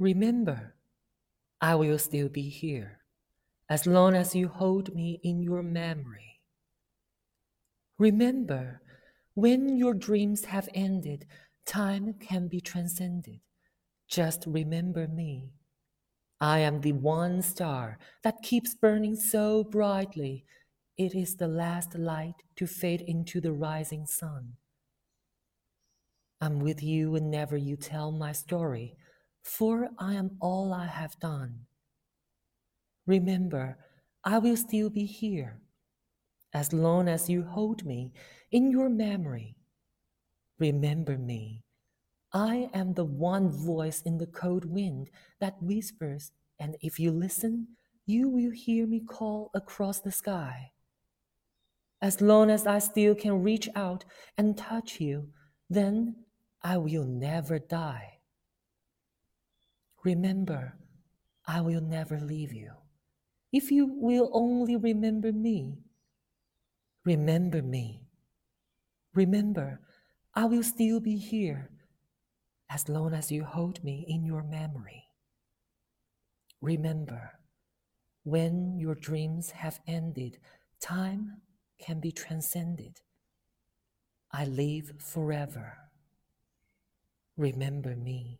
Remember, I will still be here as long as you hold me in your memory. Remember, when your dreams have ended, time can be transcended. Just remember me. I am the one star that keeps burning so brightly. It is the last light to fade into the rising sun. I'm with you whenever you tell my story, for I am all I have done. Remember, I will still be here as long as you hold me in your memory. Remember me. I am the one voice in the cold wind that whispers, and if you listen, you will hear me call across the sky. As long as I still can reach out and touch you, then I will never die. Remember, I will never leave you. If you will only remember me, remember me. Remember, I will still be here as long as you hold me in your memory. Remember, when your dreams have ended, time can be transcended. I live forever remember me.